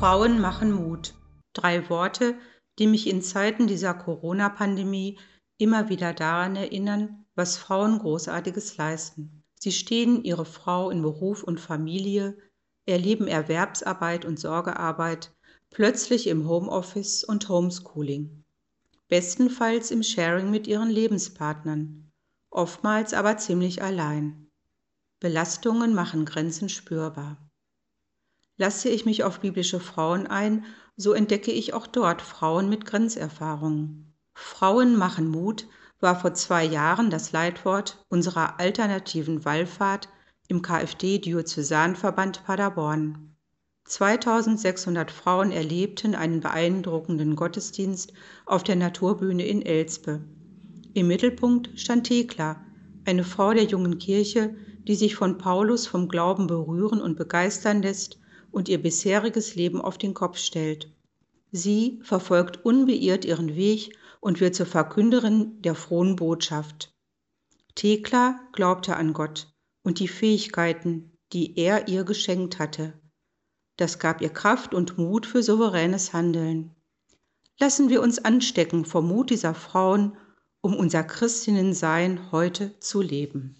Frauen machen Mut. Drei Worte, die mich in Zeiten dieser Corona-Pandemie immer wieder daran erinnern, was Frauen Großartiges leisten. Sie stehen ihre Frau in Beruf und Familie, erleben Erwerbsarbeit und Sorgearbeit, plötzlich im Homeoffice und Homeschooling. Bestenfalls im Sharing mit ihren Lebenspartnern, oftmals aber ziemlich allein. Belastungen machen Grenzen spürbar. Lasse ich mich auf biblische Frauen ein, so entdecke ich auch dort Frauen mit Grenzerfahrungen. Frauen machen Mut war vor zwei Jahren das Leitwort unserer alternativen Wallfahrt im KfD-Diözesanverband Paderborn. 2600 Frauen erlebten einen beeindruckenden Gottesdienst auf der Naturbühne in Elspe. Im Mittelpunkt stand Thekla, eine Frau der jungen Kirche, die sich von Paulus vom Glauben berühren und begeistern lässt und ihr bisheriges Leben auf den Kopf stellt. Sie verfolgt unbeirrt ihren Weg und wird zur Verkünderin der frohen Botschaft. Thekla glaubte an Gott und die Fähigkeiten, die er ihr geschenkt hatte. Das gab ihr Kraft und Mut für souveränes Handeln. Lassen wir uns anstecken vom Mut dieser Frauen, um unser Christinnensein heute zu leben.